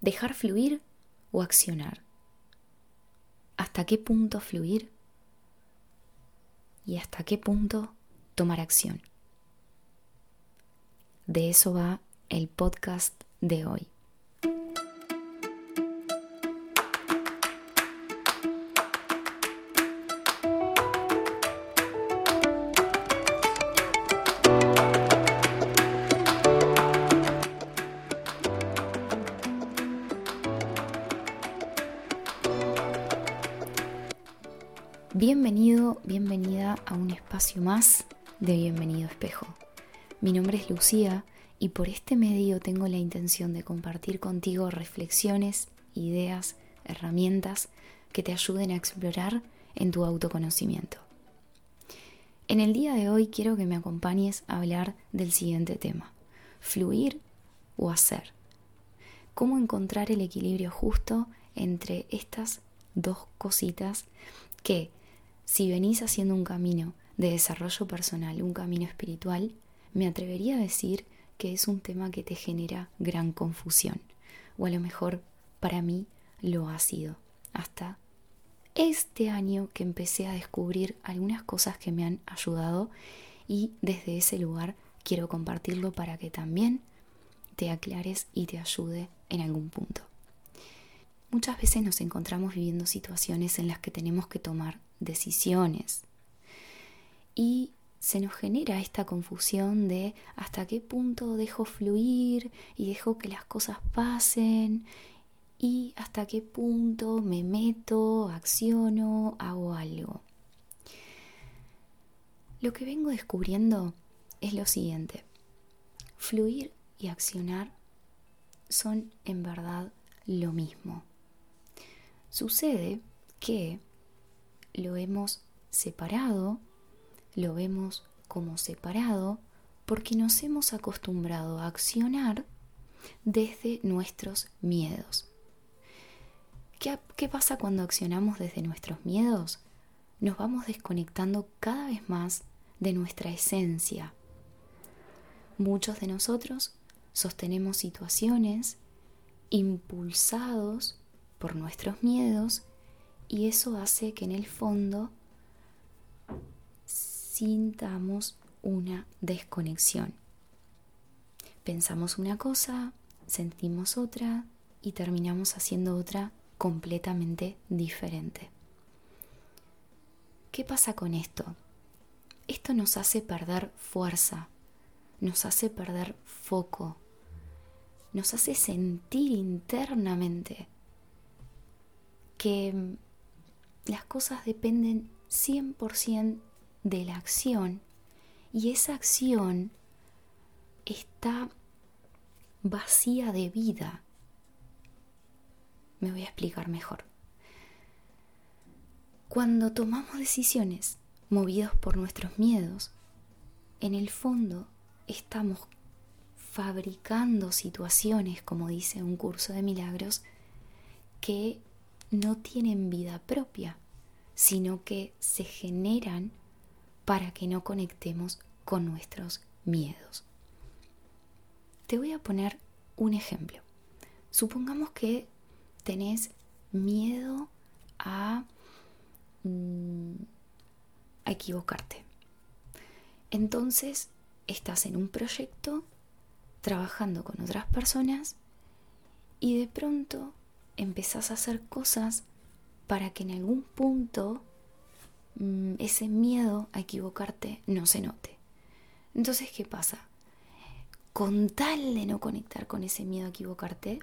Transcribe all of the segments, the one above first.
¿Dejar fluir o accionar? ¿Hasta qué punto fluir? ¿Y hasta qué punto tomar acción? De eso va el podcast de hoy. Bienvenido, bienvenida a un espacio más de Bienvenido Espejo. Mi nombre es Lucía y por este medio tengo la intención de compartir contigo reflexiones, ideas, herramientas que te ayuden a explorar en tu autoconocimiento. En el día de hoy quiero que me acompañes a hablar del siguiente tema, fluir o hacer. Cómo encontrar el equilibrio justo entre estas dos cositas que si venís haciendo un camino de desarrollo personal, un camino espiritual, me atrevería a decir que es un tema que te genera gran confusión. O a lo mejor para mí lo ha sido. Hasta este año que empecé a descubrir algunas cosas que me han ayudado y desde ese lugar quiero compartirlo para que también te aclares y te ayude en algún punto. Muchas veces nos encontramos viviendo situaciones en las que tenemos que tomar decisiones. Y se nos genera esta confusión de hasta qué punto dejo fluir y dejo que las cosas pasen y hasta qué punto me meto, acciono, hago algo. Lo que vengo descubriendo es lo siguiente. Fluir y accionar son en verdad lo mismo. Sucede que lo hemos separado, lo vemos como separado, porque nos hemos acostumbrado a accionar desde nuestros miedos. ¿Qué, ¿Qué, pasa cuando accionamos desde nuestros miedos? Nos vamos desconectando cada vez más de nuestra esencia. Muchos de nosotros sostenemos situaciones impulsados por nuestros miedos y eso hace que en el fondo sintamos una desconexión. Pensamos una cosa, sentimos otra y terminamos haciendo otra completamente diferente. ¿Qué pasa con esto? Esto nos hace perder fuerza, nos hace perder foco, nos hace sentir internamente que las cosas dependen 100% de la acción y esa acción está vacía de vida. Me voy a explicar mejor. Cuando tomamos decisiones movidos por nuestros miedos, en el fondo estamos fabricando situaciones, como dice un curso de milagros, que no tienen vida propia, sino que se generan para que no conectemos con nuestros miedos. Te voy a poner un ejemplo. Supongamos que tenés miedo a, mm, a equivocarte. Entonces estás en un proyecto trabajando con otras personas y de pronto empezás a hacer cosas para que en algún punto mm, ese miedo a equivocarte no se note. Entonces, ¿qué pasa? Con tal de no conectar con ese miedo a equivocarte,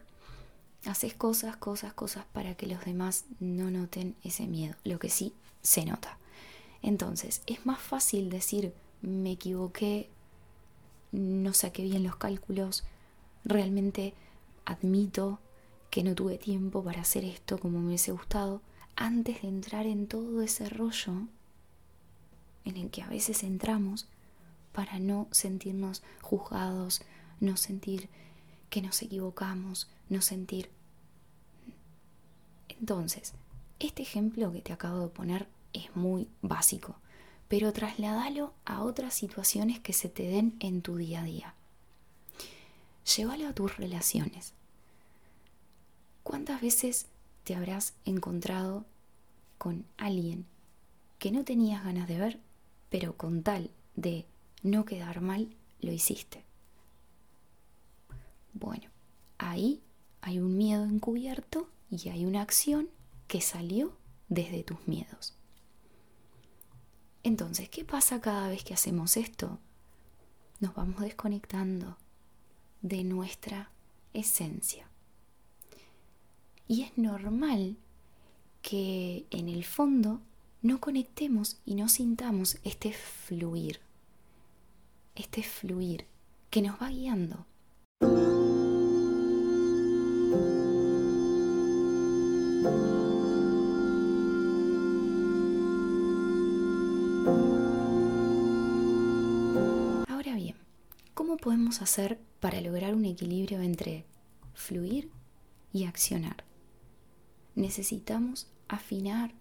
haces cosas, cosas, cosas para que los demás no noten ese miedo, lo que sí se nota. Entonces, es más fácil decir, me equivoqué, no saqué bien los cálculos, realmente admito que no tuve tiempo para hacer esto como me hubiese gustado, antes de entrar en todo ese rollo en el que a veces entramos para no sentirnos juzgados, no sentir que nos equivocamos, no sentir... Entonces, este ejemplo que te acabo de poner es muy básico, pero trasládalo a otras situaciones que se te den en tu día a día. Llévalo a tus relaciones ¿Cuántas veces te habrás encontrado con alguien que no tenías ganas de ver, pero con tal de no quedar mal, lo hiciste? Bueno, ahí hay un miedo encubierto y hay una acción que salió desde tus miedos. Entonces, ¿qué pasa cada vez que hacemos esto? Nos vamos desconectando de nuestra esencia. Y es normal que en el fondo no conectemos y no sintamos este fluir, este fluir que nos va guiando. Ahora bien, ¿cómo podemos hacer para lograr un equilibrio entre fluir y accionar? Necesitamos afinar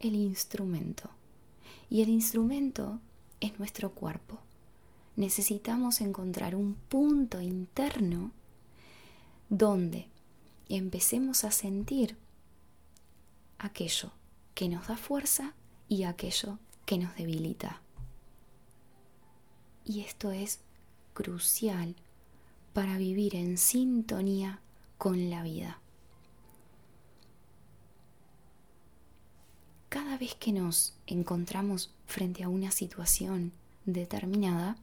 el instrumento. Y el instrumento es nuestro cuerpo. Necesitamos encontrar un punto interno donde empecemos a sentir aquello que nos da fuerza y aquello que nos debilita. Y esto es crucial para vivir en sintonía con la vida. Cada vez que nos encontramos frente a una situación determinada,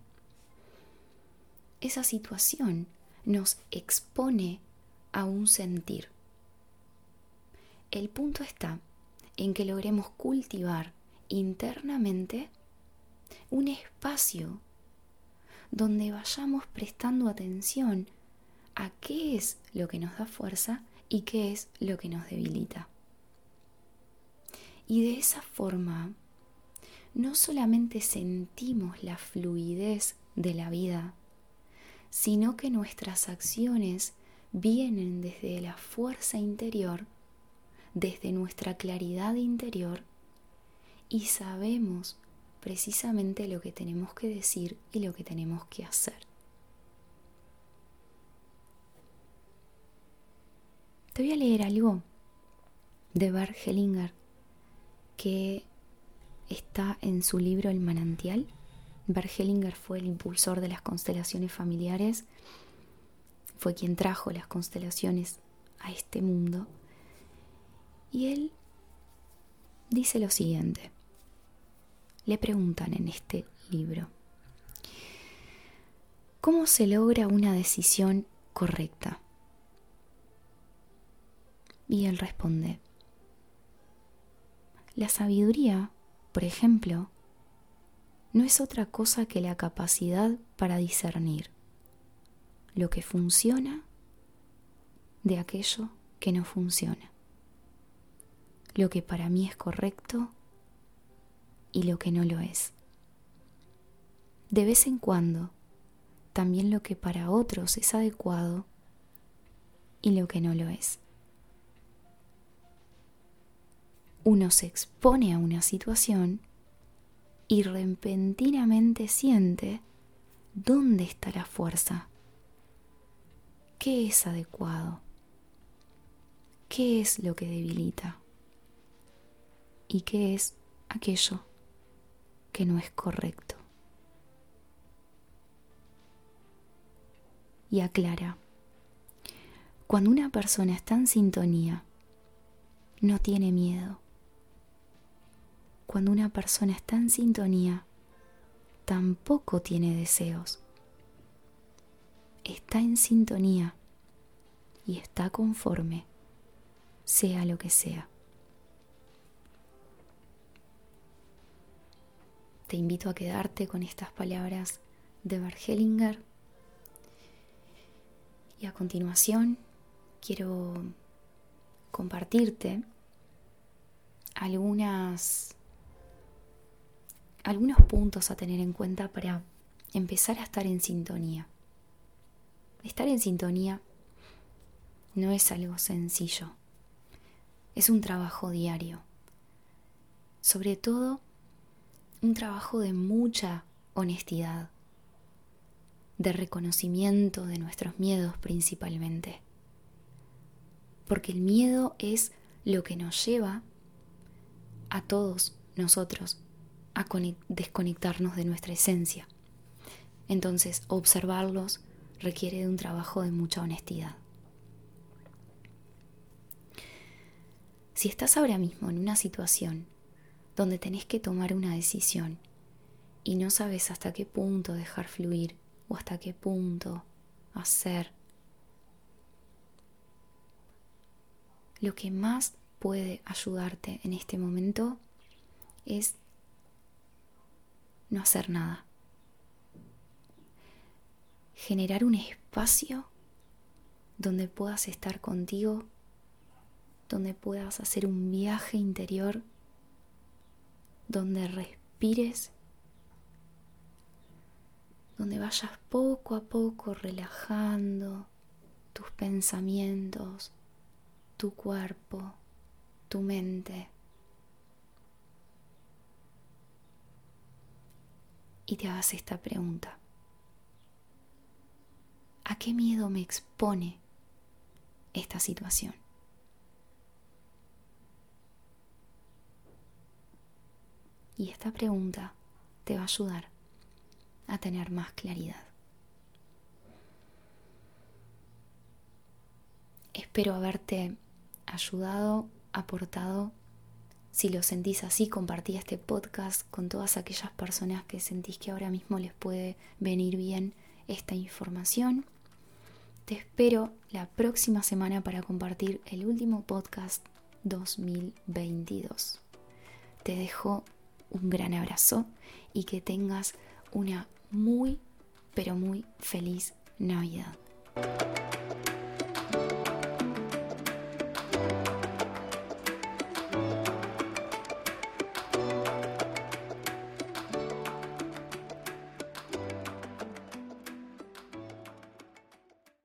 esa situación nos expone a un sentir. El punto está en que logremos cultivar internamente un espacio donde vayamos prestando atención a qué es lo que nos da fuerza y qué es lo que nos debilita. Y de esa forma, no solamente sentimos la fluidez de la vida, sino que nuestras acciones vienen desde la fuerza interior, desde nuestra claridad interior, y sabemos precisamente lo que tenemos que decir y lo que tenemos que hacer. Te voy a leer algo de Bert Hellinger que está en su libro El manantial. Bert Hellinger fue el impulsor de las constelaciones familiares, fue quien trajo las constelaciones a este mundo. Y él dice lo siguiente. Le preguntan en este libro, ¿cómo se logra una decisión correcta? Y él responde, la sabiduría, por ejemplo, no es otra cosa que la capacidad para discernir lo que funciona de aquello que no funciona, lo que para mí es correcto y lo que no lo es. De vez en cuando, también lo que para otros es adecuado y lo que no lo es. Uno se expone a una situación y repentinamente siente dónde está la fuerza, qué es adecuado, qué es lo que debilita y qué es aquello que no es correcto. Y aclara, cuando una persona está en sintonía, no tiene miedo cuando una persona está en sintonía, tampoco tiene deseos. Está en sintonía y está conforme, sea lo que sea. Te invito a quedarte con estas palabras de Bergelinger. Y a continuación quiero compartirte algunas algunos puntos a tener en cuenta para empezar a estar en sintonía. Estar en sintonía no es algo sencillo, es un trabajo diario, sobre todo un trabajo de mucha honestidad, de reconocimiento de nuestros miedos principalmente, porque el miedo es lo que nos lleva a todos nosotros a desconectarnos de nuestra esencia. Entonces, observarlos requiere de un trabajo de mucha honestidad. Si estás ahora mismo en una situación donde tenés que tomar una decisión y no sabes hasta qué punto dejar fluir o hasta qué punto hacer, lo que más puede ayudarte en este momento es no hacer nada. Generar un espacio donde puedas estar contigo, donde puedas hacer un viaje interior, donde respires, donde vayas poco a poco relajando tus pensamientos, tu cuerpo, tu mente. Y te hagas esta pregunta. ¿A qué miedo me expone esta situación? Y esta pregunta te va a ayudar a tener más claridad. Espero haberte ayudado, aportado si lo sentís así, compartí este podcast con todas aquellas personas que sentís que ahora mismo les puede venir bien esta información. Te espero la próxima semana para compartir el último podcast 2022. Te dejo un gran abrazo y que tengas una muy, pero muy feliz Navidad.